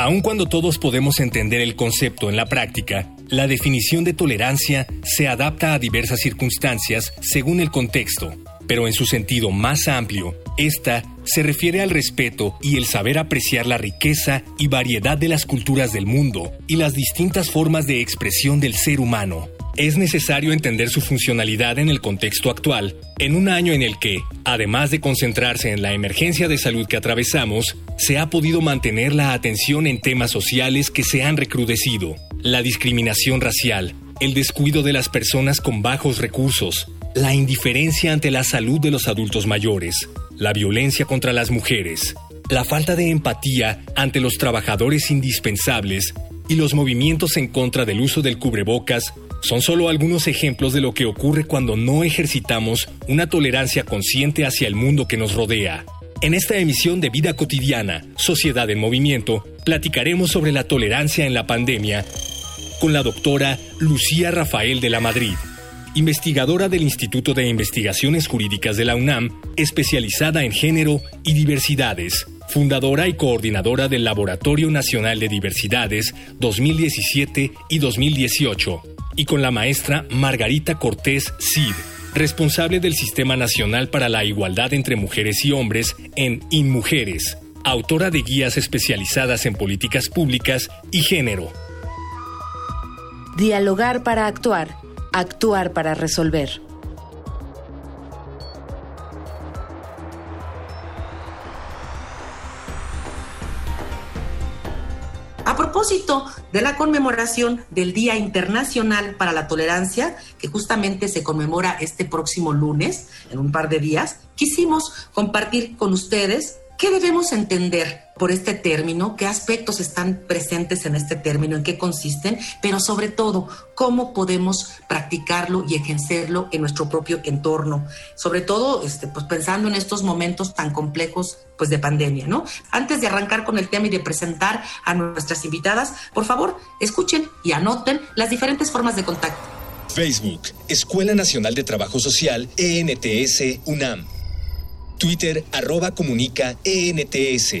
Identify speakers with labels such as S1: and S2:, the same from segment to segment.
S1: Aun cuando todos podemos entender el concepto en la práctica, la definición de tolerancia se adapta a diversas circunstancias según el contexto, pero en su sentido más amplio, esta se refiere al respeto y el saber apreciar la riqueza y variedad de las culturas del mundo y las distintas formas de expresión del ser humano, es necesario entender su funcionalidad en el contexto actual, en un año en el que, además de concentrarse en la emergencia de salud que atravesamos, se ha podido mantener la atención en temas sociales que se han recrudecido, la discriminación racial, el descuido de las personas con bajos recursos, la indiferencia ante la salud de los adultos mayores, la violencia contra las mujeres, la falta de empatía ante los trabajadores indispensables y los movimientos en contra del uso del cubrebocas son solo algunos ejemplos de lo que ocurre cuando no ejercitamos una tolerancia consciente hacia el mundo que nos rodea. En esta emisión de Vida Cotidiana, Sociedad en Movimiento, platicaremos sobre la tolerancia en la pandemia con la doctora Lucía Rafael de la Madrid, investigadora del Instituto de Investigaciones Jurídicas de la UNAM, especializada en género y diversidades, fundadora y coordinadora del Laboratorio Nacional de Diversidades 2017 y 2018 y con la maestra Margarita Cortés Cid, responsable del Sistema Nacional para la Igualdad entre Mujeres y Hombres en InMujeres, autora de guías especializadas en políticas públicas y género.
S2: Dialogar para actuar, actuar para resolver.
S3: Propósito de la conmemoración del Día Internacional para la Tolerancia, que justamente se conmemora este próximo lunes, en un par de días, quisimos compartir con ustedes ¿Qué debemos entender por este término? ¿Qué aspectos están presentes en este término? ¿En qué consisten? Pero sobre todo, ¿cómo podemos practicarlo y ejercerlo en nuestro propio entorno? Sobre todo, este, pues pensando en estos momentos tan complejos pues, de pandemia, ¿no? Antes de arrancar con el tema y de presentar a nuestras invitadas, por favor, escuchen y anoten las diferentes formas de contacto.
S4: Facebook, Escuela Nacional de Trabajo Social, ENTS, UNAM. Twitter arroba comunica ENTS.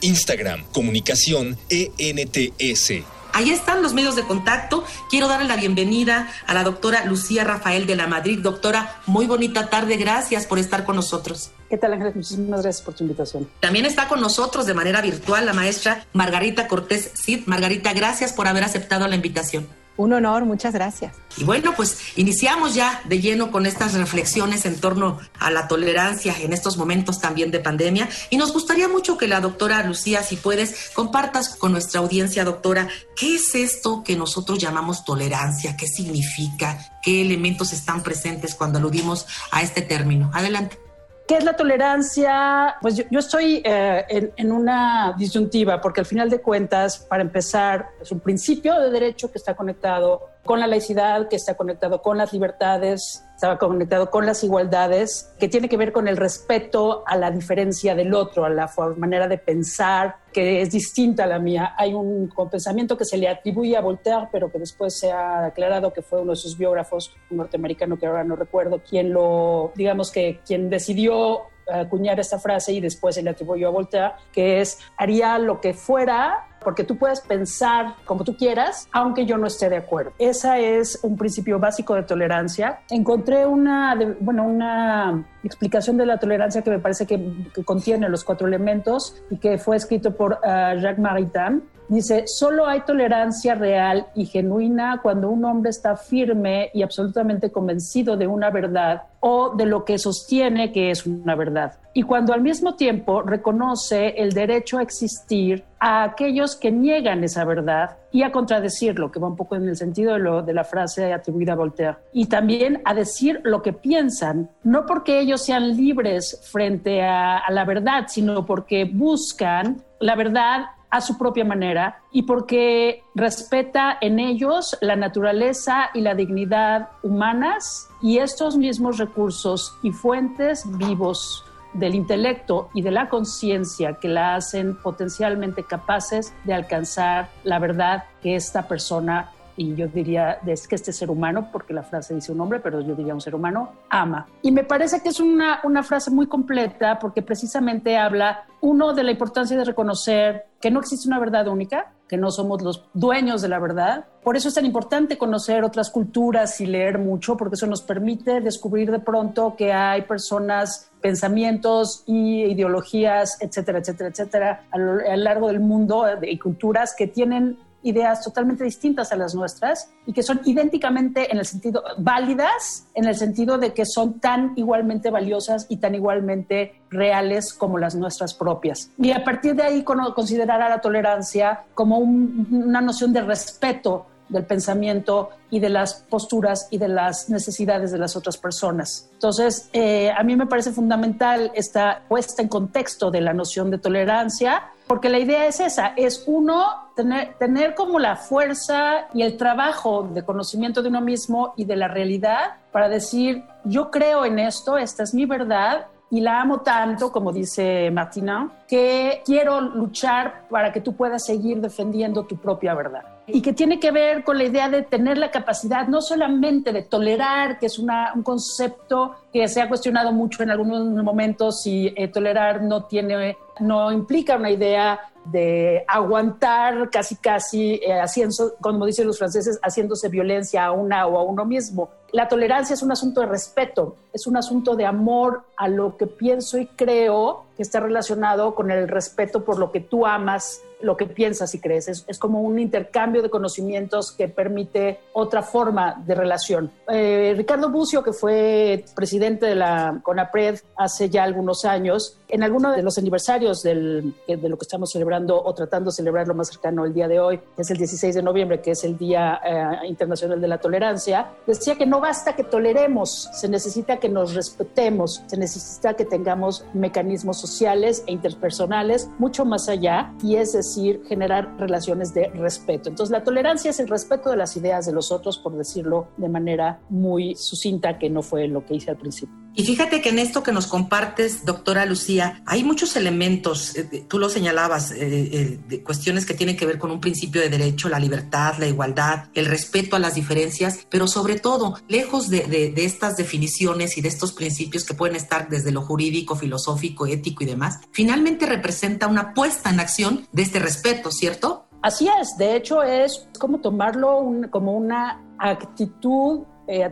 S4: Instagram comunicación ENTS.
S3: Ahí están los medios de contacto. Quiero darle la bienvenida a la doctora Lucía Rafael de la Madrid. Doctora, muy bonita tarde. Gracias por estar con nosotros.
S5: ¿Qué tal, Ángeles? Muchísimas gracias por tu invitación.
S3: También está con nosotros de manera virtual la maestra Margarita Cortés Cid. Margarita, gracias por haber aceptado la invitación.
S5: Un honor, muchas gracias.
S3: Y bueno, pues iniciamos ya de lleno con estas reflexiones en torno a la tolerancia en estos momentos también de pandemia. Y nos gustaría mucho que la doctora Lucía, si puedes, compartas con nuestra audiencia, doctora, ¿qué es esto que nosotros llamamos tolerancia? ¿Qué significa? ¿Qué elementos están presentes cuando aludimos a este término? Adelante.
S5: ¿Qué es la tolerancia? Pues yo, estoy eh, en, una disyuntiva, porque al final de cuentas, para empezar, es un principio de derecho que está conectado con la laicidad, que está conectado con las libertades, estaba conectado con las igualdades, que tiene que ver con el respeto a la diferencia del otro, a la manera de pensar que es distinta a la mía. Hay un pensamiento que se le atribuye a Voltaire, pero que después se ha aclarado que fue uno de sus biógrafos, un norteamericano que ahora no recuerdo, quien lo, digamos que quien decidió acuñar esta frase y después se le atribuyó a Voltaire, que es haría lo que fuera porque tú puedes pensar como tú quieras, aunque yo no esté de acuerdo. Ese es un principio básico de tolerancia. Encontré una, bueno, una explicación de la tolerancia que me parece que, contiene los cuatro elementos y que fue escrito por ah, Jacques Maritain Dice, solo hay tolerancia real y genuina cuando un hombre está firme y absolutamente convencido de una verdad o de lo que sostiene que es una verdad. Y cuando al mismo tiempo reconoce el derecho a existir a aquellos que niegan esa verdad y a contradecirlo, que va un poco en el sentido de, la frase atribuida a Voltaire. Y también a decir lo que piensan, no porque ellos sean libres frente a la verdad, sino porque buscan la verdad a su propia manera y porque respeta en ellos la naturaleza y la dignidad humanas y estos mismos recursos y fuentes vivos del intelecto y de la conciencia que la hacen potencialmente capaces de alcanzar la verdad que esta persona y yo diría es que este ser humano, porque la frase dice un hombre, pero yo diría un ser humano, ama. Y me parece que es una, una frase muy completa porque precisamente habla, uno, de la importancia de reconocer que no existe una verdad única, que no somos los dueños de la verdad. Por eso es tan importante conocer otras culturas y leer mucho, porque eso nos permite descubrir de pronto que hay personas, pensamientos y ideologías, etcétera, etcétera, etcétera, a lo, largo del mundo y culturas que tienen ideas totalmente distintas a las nuestras y que son idénticamente en el sentido válidas, en el sentido de que son tan igualmente valiosas y tan igualmente reales como las nuestras propias. Y a partir de ahí considerar a la tolerancia como una noción de respeto del pensamiento y de las posturas y de las necesidades de las otras personas. Entonces, eh, a mí me parece fundamental esta puesta en contexto de la noción de tolerancia, porque la idea es esa, es uno tener, tener como la fuerza y el trabajo de conocimiento de uno mismo y de la realidad para decir, yo creo en esto, esta es mi verdad y la amo tanto, como dice Martina, que quiero luchar para que tú puedas seguir defendiendo tu propia verdad. Y que tiene que ver con la idea de tener la capacidad no solamente de tolerar, que es una, un concepto que se ha cuestionado mucho en algunos momentos, si eh, tolerar no, tiene, no implica una idea de aguantar casi casi, eh, haciendo, como dicen los franceses, haciéndose violencia a una o a uno mismo. La tolerancia es un asunto de respeto, es un asunto de amor a lo que pienso y creo que está relacionado con el respeto por lo que tú amas, lo que piensas y crees. Es, como un intercambio de conocimientos que permite otra forma de relación. Eh, Ricardo Bucio, que fue presidente de la CONAPRED hace ya algunos años, en alguno de los aniversarios del, de lo que estamos celebrando o tratando de celebrar lo más cercano el día de hoy, que es el 16 de noviembre, que es el Día eh, Internacional de la Tolerancia, decía que no basta que toleremos, se necesita que nos respetemos, se necesita que tengamos mecanismos sociales e interpersonales mucho más allá y es decir, generar relaciones de respeto. Entonces, la tolerancia es el respeto de las ideas de los otros, por decirlo de manera muy sucinta, que no fue lo que hice al principio.
S3: Y fíjate que en esto que nos compartes, doctora Lucía, hay muchos elementos, eh, tú lo señalabas, eh, eh, de cuestiones que tienen que ver con un principio de derecho, la libertad, la igualdad, el respeto a las diferencias, pero sobre todo, lejos de, de estas definiciones y de estos principios que pueden estar desde lo jurídico, filosófico, ético y demás, finalmente representa una puesta en acción de este respeto, ¿cierto?
S5: Así es, de hecho es como tomarlo como una actitud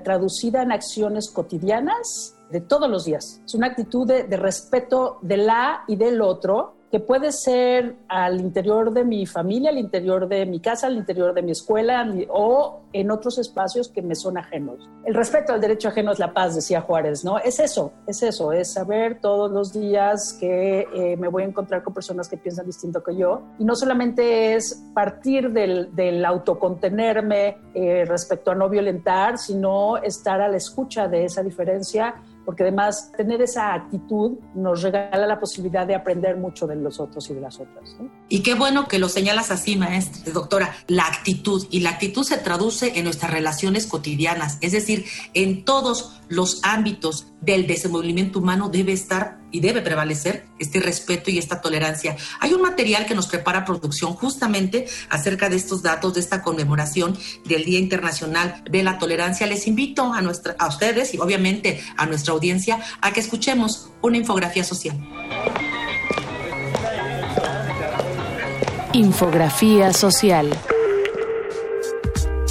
S5: traducida en acciones cotidianas de todos los días. Es una actitud de, respeto de la y del otro que puede ser al interior de mi familia, al interior de mi casa, al interior de mi escuela o en otros espacios que me son ajenos. El respeto al derecho ajeno es la paz, decía Juárez, ¿no? Es eso, es eso, es saber todos los días que eh, me voy a encontrar con personas que piensan distinto que yo. Y no solamente es partir del, autocontenerme eh, respecto a no violentar, sino estar a la escucha de esa diferencia porque además tener esa actitud nos regala la posibilidad de aprender mucho de los otros y de las otras.
S3: Y qué bueno que lo señalas así, maestra, doctora, la actitud. Y la actitud se traduce en nuestras relaciones cotidianas, es decir, en todos los ámbitos del desenvolvimiento humano debe estar y debe prevalecer este respeto y esta tolerancia. Hay un material que nos prepara producción justamente acerca de estos datos, de esta conmemoración del Día Internacional de la Tolerancia. Les invito a, nuestra, a ustedes y obviamente a nuestra audiencia a que escuchemos una infografía social.
S2: Infografía social.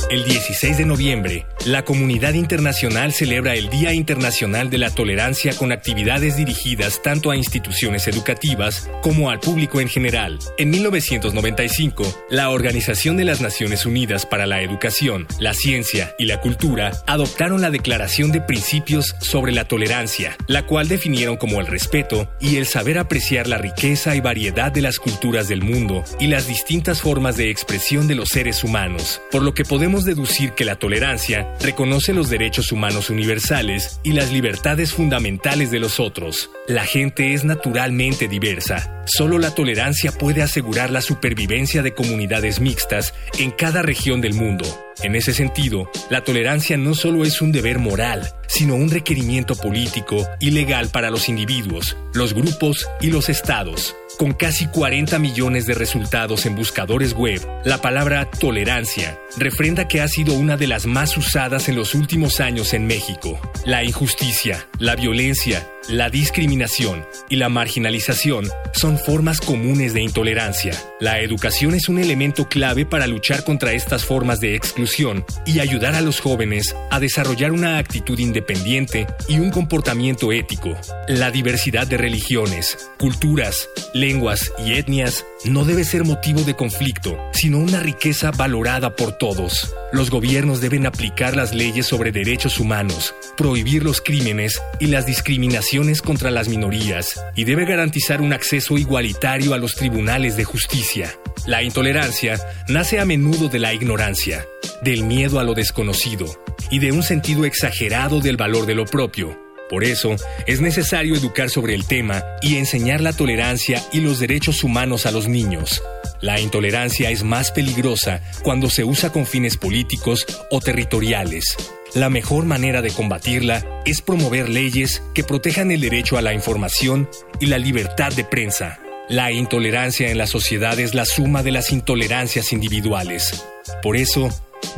S1: El 16 de noviembre, la comunidad internacional celebra el Día Internacional de la Tolerancia con actividades dirigidas tanto a instituciones educativas como al público en general. En 1995, la Organización de las Naciones Unidas para la Educación, la Ciencia y la Cultura adoptaron la Declaración de Principios sobre la Tolerancia, la cual definieron como el respeto y el saber apreciar la riqueza y variedad de las culturas del mundo y las distintas formas de expresión de los seres humanos, por lo que podemos deducir que la tolerancia reconoce los derechos humanos universales y las libertades fundamentales de los otros. La gente es naturalmente diversa. Solo la tolerancia puede asegurar la supervivencia de comunidades mixtas en cada región del mundo. En ese sentido, la tolerancia no solo es un deber moral, sino un requerimiento político y legal para los individuos, los grupos y los estados. Con casi 40 millones de resultados en buscadores web, la palabra tolerancia refrenda que ha sido una de las más usadas en los últimos años en México. La injusticia, la violencia la discriminación y la marginalización son formas comunes de intolerancia. La educación es un elemento clave para luchar contra estas formas de exclusión y ayudar a los jóvenes a desarrollar una actitud independiente y un comportamiento ético. La diversidad de religiones, culturas, lenguas y etnias no debe ser motivo de conflicto, sino una riqueza valorada por todos. Los gobiernos deben aplicar las leyes sobre derechos humanos, prohibir los crímenes y las discriminaciones contra las minorías, y debe garantizar un acceso igualitario a los tribunales de justicia. La intolerancia nace a menudo de la ignorancia, del miedo a lo desconocido y de un sentido exagerado del valor de lo propio. Por eso, es necesario educar sobre el tema y enseñar la tolerancia y los derechos humanos a los niños. La intolerancia es más peligrosa cuando se usa con fines políticos o territoriales. La mejor manera de combatirla es promover leyes que protejan el derecho a la información y la libertad de prensa. La intolerancia en la sociedad es la suma de las intolerancias individuales. Por eso,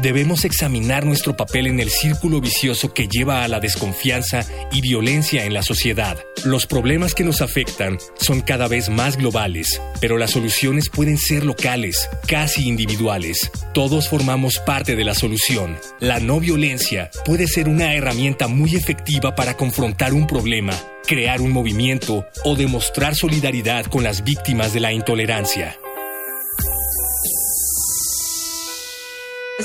S1: Debemos examinar nuestro papel en el círculo vicioso que lleva a la desconfianza y violencia en la sociedad. Los problemas que nos afectan son cada vez más globales, pero las soluciones pueden ser locales, casi individuales. Todos formamos parte de la solución. La no violencia puede ser una herramienta muy efectiva para confrontar un problema, crear un movimiento o demostrar solidaridad con las víctimas de la intolerancia.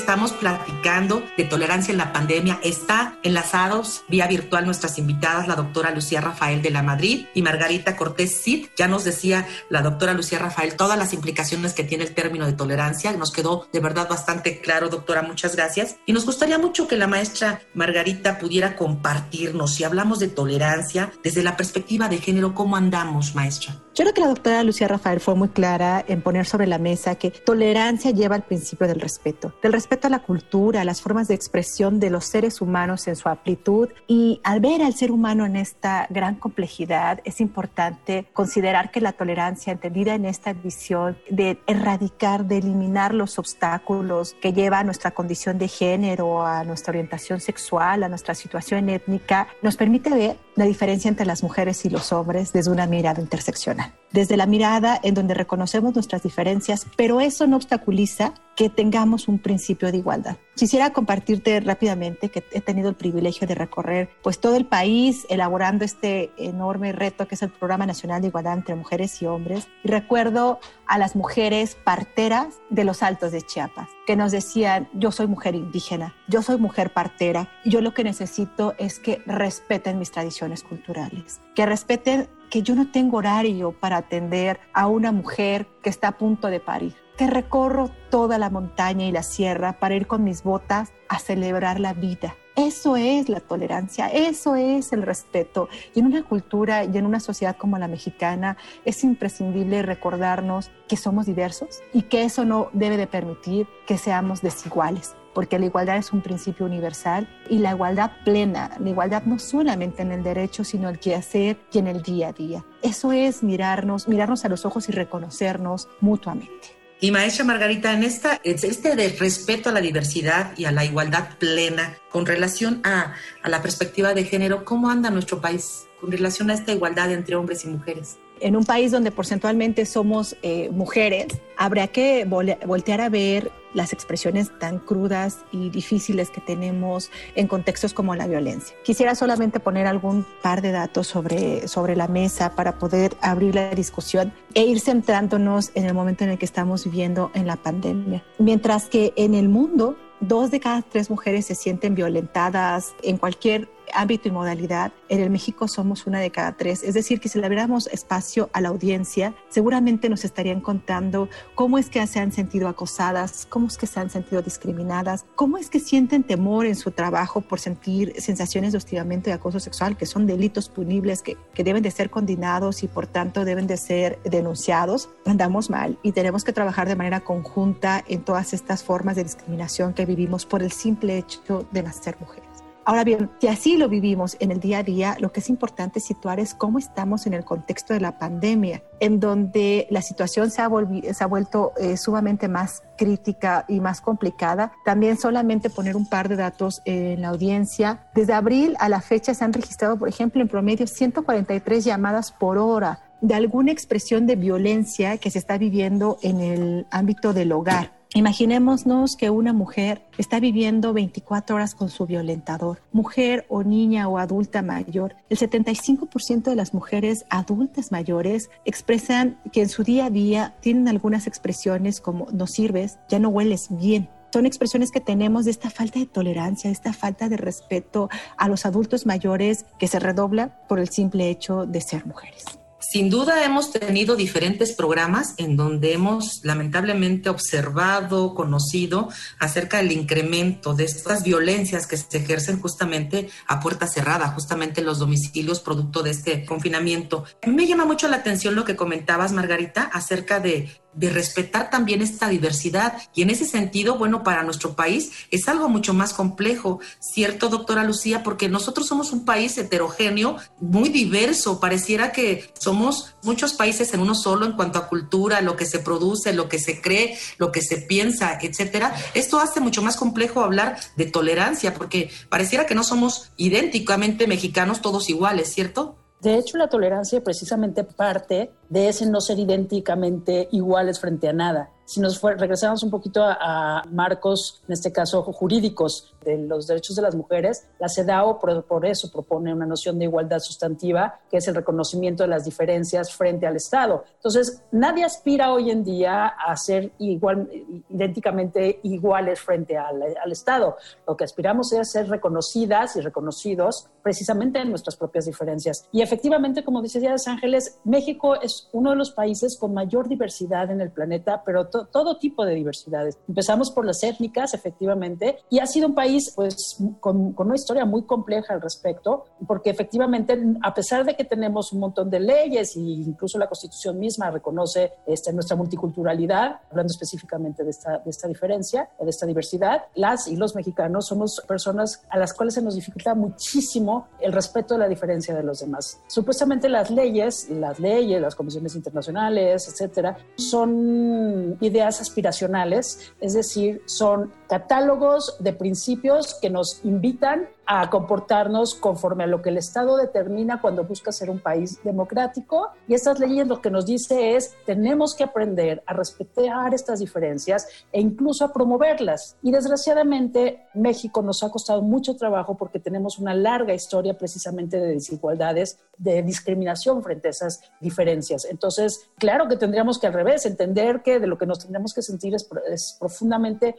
S3: Estamos platicando de tolerancia en la pandemia. Está enlazados vía virtual nuestras invitadas, la doctora Lucía Rafael de la Madrid y Margarita Cortés Cid. Ya nos decía la doctora Lucía Rafael todas las implicaciones que tiene el término de tolerancia. Nos quedó de verdad bastante claro, doctora. Muchas gracias. Y nos gustaría mucho que la maestra Margarita pudiera compartirnos, si hablamos de tolerancia, desde la perspectiva de género, ¿cómo andamos, maestra?
S6: Yo creo que la doctora Lucía Rafael fue muy clara en poner sobre la mesa que tolerancia lleva al principio del respeto, del respeto a la cultura, a las formas de expresión de los seres humanos en su amplitud y al ver al ser humano en esta gran complejidad es importante considerar que la tolerancia entendida en esta visión de erradicar, de eliminar los obstáculos que lleva a nuestra condición de género, a nuestra orientación sexual, a nuestra situación étnica, nos permite ver la diferencia entre las mujeres y los hombres desde una mirada interseccional. Desde la mirada en donde reconocemos nuestras diferencias, pero eso no obstaculiza que tengamos un principio de igualdad. Quisiera compartirte rápidamente que he tenido el privilegio de recorrer pues todo el país elaborando este enorme reto que es el Programa Nacional de Igualdad entre Mujeres y Hombres. Y recuerdo a las mujeres parteras de los Altos de Chiapas que nos decían, yo soy mujer indígena, yo soy mujer partera, y yo lo que necesito es que respeten mis tradiciones culturales, que respeten que yo no tengo horario para atender a una mujer que está a punto de parir, que recorro toda la montaña y la sierra para ir con mis botas a celebrar la vida, eso es la tolerancia, eso es el respeto. Y en una cultura y en una sociedad como la mexicana es imprescindible recordarnos que somos diversos y que eso no debe de permitir que seamos desiguales porque la igualdad es un principio universal y la igualdad plena, la igualdad no solamente en el derecho, sino el quehacer y en el día a día. Eso es mirarnos, mirarnos a los ojos y reconocernos mutuamente.
S3: Y maestra Margarita, en esta, este de respeto a la diversidad y a la igualdad plena con relación a, a la perspectiva de género, ¿cómo anda nuestro país con relación a esta igualdad entre hombres y mujeres?
S6: En un país donde porcentualmente somos eh, mujeres, habría que voltear a ver las expresiones tan crudas y difíciles que tenemos en contextos como la violencia. Quisiera solamente poner algún par de datos sobre, sobre la mesa para poder abrir la discusión e ir centrándonos en el momento en el que estamos viviendo en la pandemia. Mientras que en el mundo, dos de cada tres mujeres se sienten violentadas en cualquier ámbito y modalidad, en el México somos una de cada tres. Es decir, que si le abriéramos espacio a la audiencia, seguramente nos estarían contando cómo es que se han sentido acosadas, cómo es que se han sentido discriminadas, cómo es que sienten temor en su trabajo por sentir sensaciones de hostigamiento y acoso sexual, que son delitos punibles que, que deben de ser condenados y por tanto deben de ser denunciados. Andamos mal y tenemos que trabajar de manera conjunta en todas estas formas de discriminación que vivimos por el simple hecho de nacer mujeres. Ahora bien, si así lo vivimos en el día a día, lo que es importante situar es cómo estamos en el contexto de la pandemia, en donde la situación se ha, vuelto eh, sumamente más crítica y más complicada. También solamente poner un par de datos en la audiencia. Desde abril a la fecha se han registrado, por ejemplo, en promedio 143 llamadas por hora de alguna expresión de violencia que se está viviendo en el ámbito del hogar. Imaginémonos que una mujer está viviendo 24 horas con su violentador, mujer o niña o adulta mayor. El 75% de las mujeres adultas mayores expresan que en su día a día tienen algunas expresiones como no sirves, ya no hueles bien, son expresiones que tenemos de esta falta de tolerancia, de esta falta de respeto a los adultos mayores que se redobla por el simple hecho de ser mujeres.
S3: Sin duda hemos tenido diferentes programas en donde hemos lamentablemente observado, conocido acerca del incremento de estas violencias que se ejercen justamente a puerta cerrada, justamente en los domicilios producto de este confinamiento. Me llama mucho la atención lo que comentabas, Margarita, acerca de de respetar también esta diversidad. Y en ese sentido, bueno, para nuestro país es algo mucho más complejo, ¿cierto, doctora Lucía? Porque nosotros somos un país heterogéneo, muy diverso. Pareciera que somos muchos países en uno solo en cuanto a cultura, lo que se produce, lo que se cree, lo que se piensa, etcétera. Esto hace mucho más complejo hablar de tolerancia, porque pareciera que no somos idénticamente mexicanos todos iguales, ¿cierto?
S5: De hecho, la tolerancia precisamente parte de ese no ser idénticamente iguales frente a nada. Si nos regresamos un poquito a, marcos, en este caso jurídicos, de los derechos de las mujeres, la CEDAW por, eso propone una noción de igualdad sustantiva, que es el reconocimiento de las diferencias frente al Estado. Entonces, nadie aspira hoy en día a ser igual, idénticamente iguales frente al, al Estado. Lo que aspiramos es ser reconocidas y reconocidos precisamente en nuestras propias diferencias. Y efectivamente, como dice Díaz Ángeles, México es uno de los países con mayor diversidad en el planeta, pero todo tipo de diversidades. Empezamos por las étnicas, efectivamente, y ha sido un país pues con, una historia muy compleja al respecto, porque efectivamente, a pesar de que tenemos un montón de leyes e incluso la Constitución misma reconoce este, nuestra multiculturalidad, hablando específicamente de esta, de esta diferencia, de esta diversidad, las y los mexicanos somos personas a las cuales se nos dificulta muchísimo el respeto de la diferencia de los demás. Supuestamente las leyes, las leyes, las comisiones internacionales, etcétera, son ideas aspiracionales, es decir, son catálogos de principios que nos invitan a comportarnos conforme a lo que el Estado determina cuando busca ser un país democrático. Y estas leyes lo que nos dice es, tenemos que aprender a respetar estas diferencias e incluso a promoverlas. Y desgraciadamente México nos ha costado mucho trabajo porque tenemos una larga historia precisamente de desigualdades, de discriminación frente a esas diferencias. Entonces, claro que tendríamos que al revés, entender que de lo que nos tendríamos que sentir es, profundamente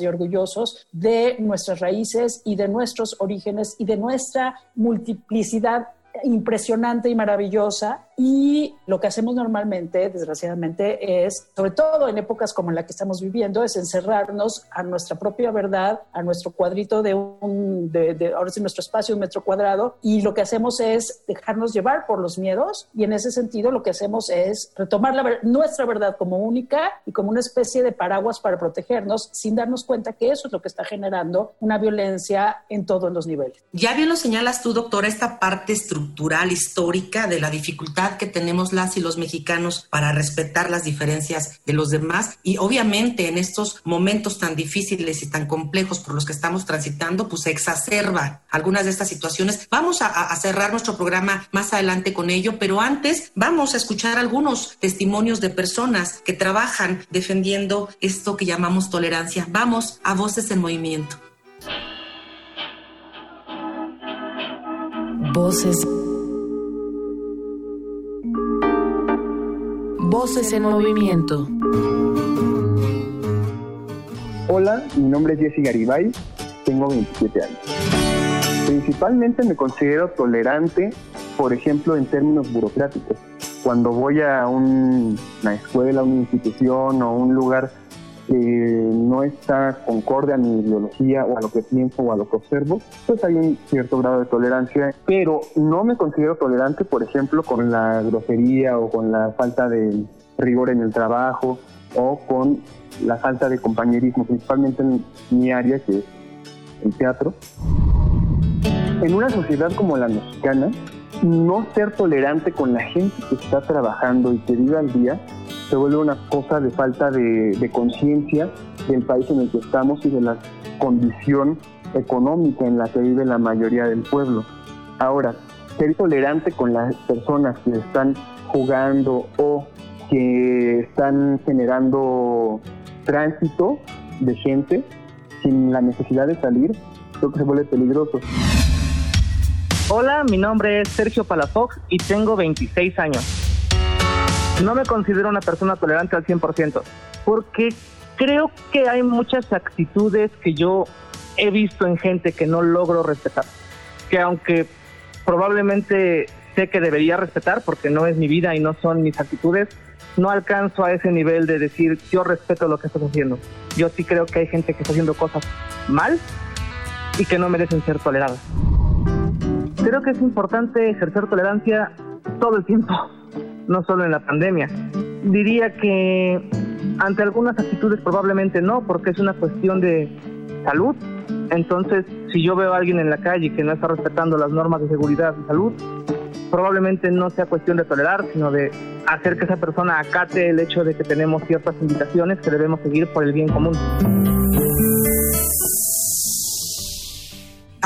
S5: y orgullosos de nuestras raíces y de nuestros orígenes y de nuestra multiplicidad impresionante y maravillosa y lo que hacemos normalmente, desgraciadamente, es, sobre todo en épocas como la que estamos viviendo, es encerrarnos a nuestra propia verdad, a nuestro cuadrito de un, de, ahora sí, nuestro espacio, un metro cuadrado, y lo que hacemos es dejarnos llevar por los miedos, y en ese sentido lo que hacemos es retomar la, nuestra verdad como única y como una especie de paraguas para protegernos, sin darnos cuenta que eso es lo que está generando una violencia en todos los niveles.
S3: Ya bien lo señalas tú, doctora, esta parte estructural cultural, histórica, de la dificultad que tenemos las y los mexicanos para respetar las diferencias de los demás. Y obviamente en estos momentos tan difíciles y tan complejos por los que estamos transitando, pues se exacerba algunas de estas situaciones. Vamos a, a cerrar nuestro programa más adelante con ello, pero antes vamos a escuchar algunos testimonios de personas que trabajan defendiendo esto que llamamos tolerancia. Vamos a Voces en Movimiento.
S2: Voces. Voces en movimiento.
S7: Hola, mi nombre es Jesse Garibay, tengo 27 años. Principalmente me considero tolerante, por ejemplo, en términos burocráticos. Cuando voy a una escuela, una institución o un lugar que no está concorde a mi ideología o a lo que pienso o a lo que observo, pues hay un cierto grado de tolerancia, pero no me considero tolerante, por ejemplo, con la grosería o con la falta de rigor en el trabajo o con la falta de compañerismo, principalmente en mi área, que es el teatro. En una sociedad como la mexicana, no ser tolerante con la gente que está trabajando y que vive al día se vuelve una cosa de falta de, conciencia del país en el que estamos y de la condición económica en la que vive la mayoría del pueblo. Ahora, ser tolerante con las personas que están jugando o que están generando tránsito de gente sin la necesidad de salir, creo que se vuelve peligroso.
S8: Hola, mi nombre es Sergio Palafox y tengo 26 años. No me considero una persona tolerante al 100%, porque creo que hay muchas actitudes que yo he visto en gente que no logro respetar. Que aunque probablemente sé que debería respetar, porque no es mi vida y no son mis actitudes, no alcanzo a ese nivel de decir yo respeto lo que estás haciendo. Yo sí creo que hay gente que está haciendo cosas mal y que no merecen ser toleradas. Creo que es importante ejercer tolerancia todo el tiempo, no solo en la pandemia. Diría que ante algunas actitudes probablemente no, porque es una cuestión de salud. Entonces, si yo veo a alguien en la calle que no está respetando las normas de seguridad y salud, probablemente no sea cuestión de tolerar, sino de hacer que esa persona acate el hecho de que tenemos ciertas invitaciones que debemos seguir por el bien común.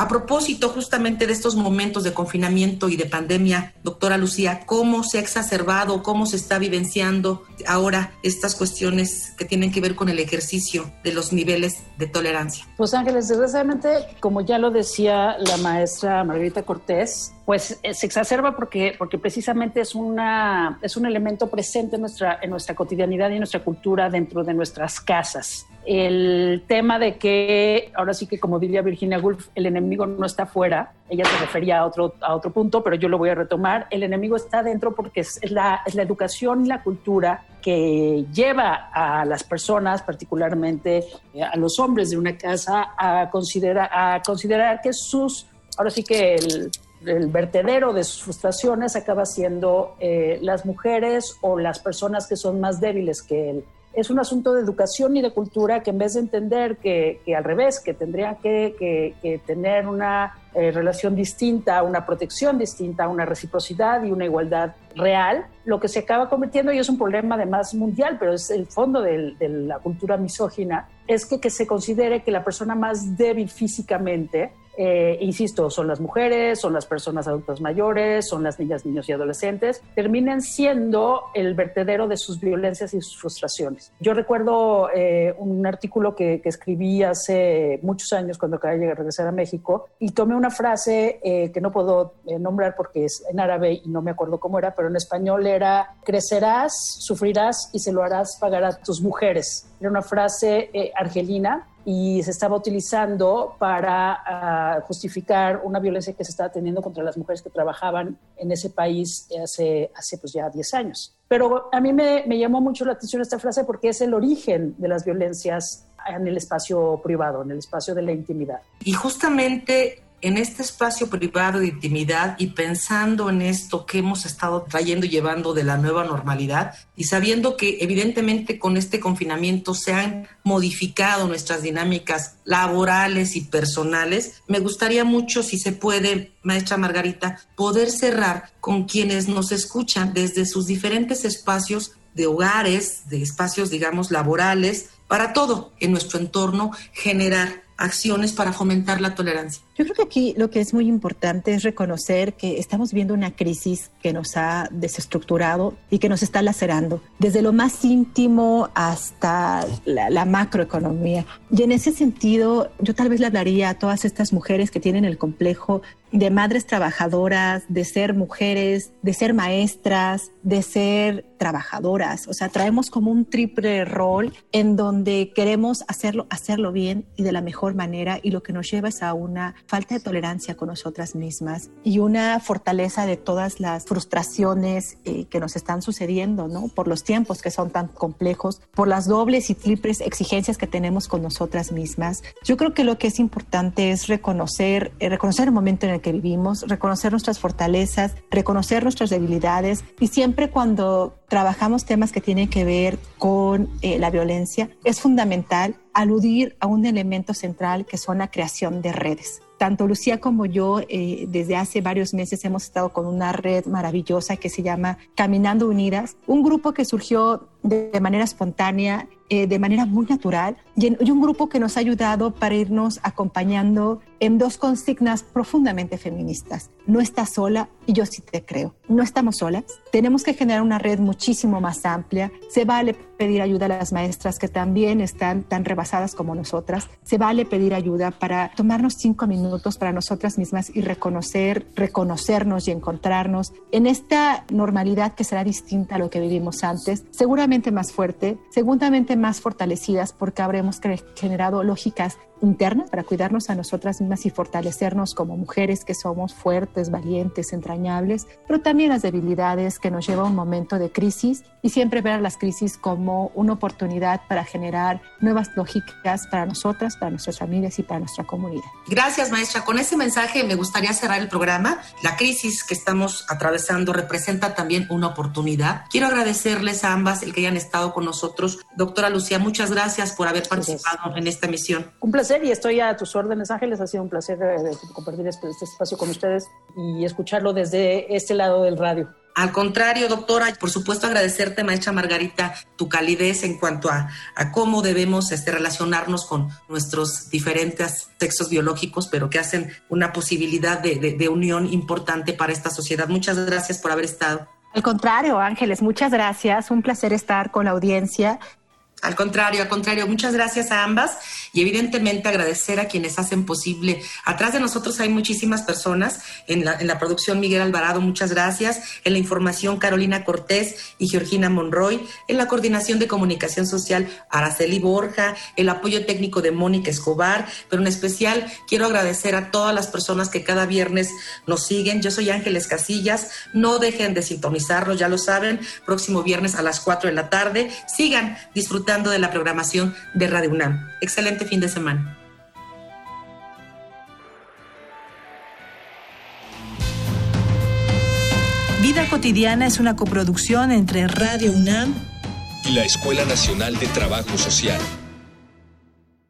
S3: A propósito justamente de estos momentos de confinamiento y de pandemia, doctora Lucía, ¿cómo se ha exacerbado, cómo se está vivenciando ahora estas cuestiones que tienen que ver con el ejercicio de los niveles de tolerancia?
S5: Pues Ángeles, desgraciadamente, como ya lo decía la maestra Margarita Cortés, pues eh, se exacerba porque, porque precisamente es, una, es un elemento presente en nuestra, en nuestra cotidianidad y en nuestra cultura dentro de nuestras casas. El tema de que, ahora sí que como diría Virginia Woolf, el enemigo no está afuera, ella se refería a otro, a otro punto, pero yo lo voy a retomar, el enemigo está dentro porque es la, es la educación y la cultura que lleva a las personas, particularmente eh, a los hombres de una casa, a considerar, a considerar que sus, ahora sí que el, vertedero de sus frustraciones acaba siendo eh, las mujeres o las personas que son más débiles que él. Es un asunto de educación y de cultura que en vez de entender que, al revés, que tendría que, tener una eh, relación distinta, una protección distinta, una reciprocidad y una igualdad real, lo que se acaba convirtiendo, y es un problema además mundial, pero es el fondo de, la cultura misógina, es que se considere que la persona más débil físicamente eh, insisto, son las mujeres, son las personas adultas mayores, son las niñas, niños y adolescentes, terminan siendo el vertedero de sus violencias y sus frustraciones. Yo recuerdo eh, un artículo que, escribí hace muchos años cuando acabé de regresar a México y tomé una frase eh, que no puedo nombrar porque es en árabe y no me acuerdo cómo era, pero en español era, crecerás, sufrirás y se lo harás pagar a tus mujeres. Era una frase argelina y se estaba utilizando para ah, justificar una violencia que se estaba teniendo contra las mujeres que trabajaban en ese país hace, hace pues ya 10 años. Pero a mí me, me llamó mucho la atención esta frase porque es el origen de las violencias en el espacio privado, en el espacio de la intimidad.
S3: Y justamente en este espacio privado de intimidad y pensando en esto que hemos estado trayendo y llevando de la nueva normalidad y sabiendo que evidentemente con este confinamiento se han modificado nuestras dinámicas laborales y personales, me gustaría mucho, si se puede, maestra Margarita, poder cerrar con quienes nos escuchan desde sus diferentes espacios de hogares, de espacios, digamos, laborales, para todo en nuestro entorno, generar acciones para fomentar la tolerancia.
S6: Yo creo que aquí lo que es muy importante es reconocer que estamos viendo una crisis que nos ha desestructurado y que nos está lacerando, desde lo más íntimo hasta la, macroeconomía. Y en ese sentido, yo tal vez le hablaría a todas estas mujeres que tienen el complejo de madres trabajadoras, de ser mujeres, de ser maestras, de ser trabajadoras. O sea, traemos como un triple rol en donde queremos hacerlo, hacerlo bien y de la mejor manera y lo que nos lleva es a una falta de tolerancia con nosotras mismas y una fortaleza de todas las frustraciones eh, que nos están sucediendo, ¿no? Por los tiempos que son tan complejos, por las dobles y triples exigencias que tenemos con nosotras mismas. Yo creo que lo que es importante es reconocer, eh, reconocer el momento en el que vivimos, reconocer nuestras fortalezas, reconocer nuestras debilidades y siempre cuando trabajamos temas que tienen que ver con eh, la violencia, es fundamental aludir a un elemento central que son la creación de redes. Tanto Lucía como yo eh, desde hace varios meses hemos estado con una red maravillosa que se llama Caminando Unidas, un grupo que surgió de manera espontánea, eh, de manera muy natural, y, un grupo que nos ha ayudado para irnos acompañando en dos consignas profundamente feministas. No estás sola y yo sí te creo. No estamos solas. Tenemos que generar una red muchísimo más amplia. Se vale pedir ayuda a las maestras que también están tan rebasadas como nosotras. Se vale pedir ayuda para tomarnos cinco minutos para nosotras mismas y reconocer, reconocernos y encontrarnos en esta normalidad que será distinta a lo que vivimos antes. Seguramente más fuerte, segundamente más fortalecidas porque habremos generado lógicas interna para cuidarnos a nosotras mismas y fortalecernos como mujeres que somos fuertes, valientes, entrañables, pero también las debilidades que nos lleva a un momento de crisis y siempre ver a las crisis como una oportunidad para generar nuevas lógicas para nosotras, para nuestras familias y para nuestra comunidad.
S3: Gracias, maestra. Con ese mensaje me gustaría cerrar el programa. La crisis que estamos atravesando representa también una oportunidad. Quiero agradecerles a ambas el que hayan estado con nosotros. Doctora Lucía, muchas gracias por haber participado en esta misión.
S5: Un placer y estoy a tus órdenes, Ángeles. Ha sido un placer eh, compartir este, este espacio con ustedes y escucharlo desde este lado del radio.
S3: Al contrario, doctora, por supuesto agradecerte, maestra Margarita, tu calidez en cuanto a, cómo debemos este, relacionarnos con nuestros diferentes sexos biológicos, pero que hacen una posibilidad de, de unión importante para esta sociedad. Muchas gracias por haber estado.
S6: Al contrario, Ángeles, muchas gracias. Un placer estar con la audiencia
S3: al contrario, al contrario, muchas gracias a ambas y evidentemente agradecer a quienes hacen posible. Atrás de nosotros hay muchísimas personas, en la, producción Miguel Alvarado, muchas gracias, en la información Carolina Cortés y Georgina Monroy, en la coordinación de comunicación social Araceli Borja, el apoyo técnico de Mónica Escobar, pero en especial quiero agradecer a todas las personas que cada viernes nos siguen. Yo soy Ángeles Casillas, no dejen de sintonizarlos, ya lo saben, próximo viernes a las 4 de la tarde. Sigan disfrutando de la programación de Radio UNAM. Excelente fin de semana.
S2: Vida cotidiana es una coproducción entre Radio UNAM
S4: y la Escuela Nacional de Trabajo Social.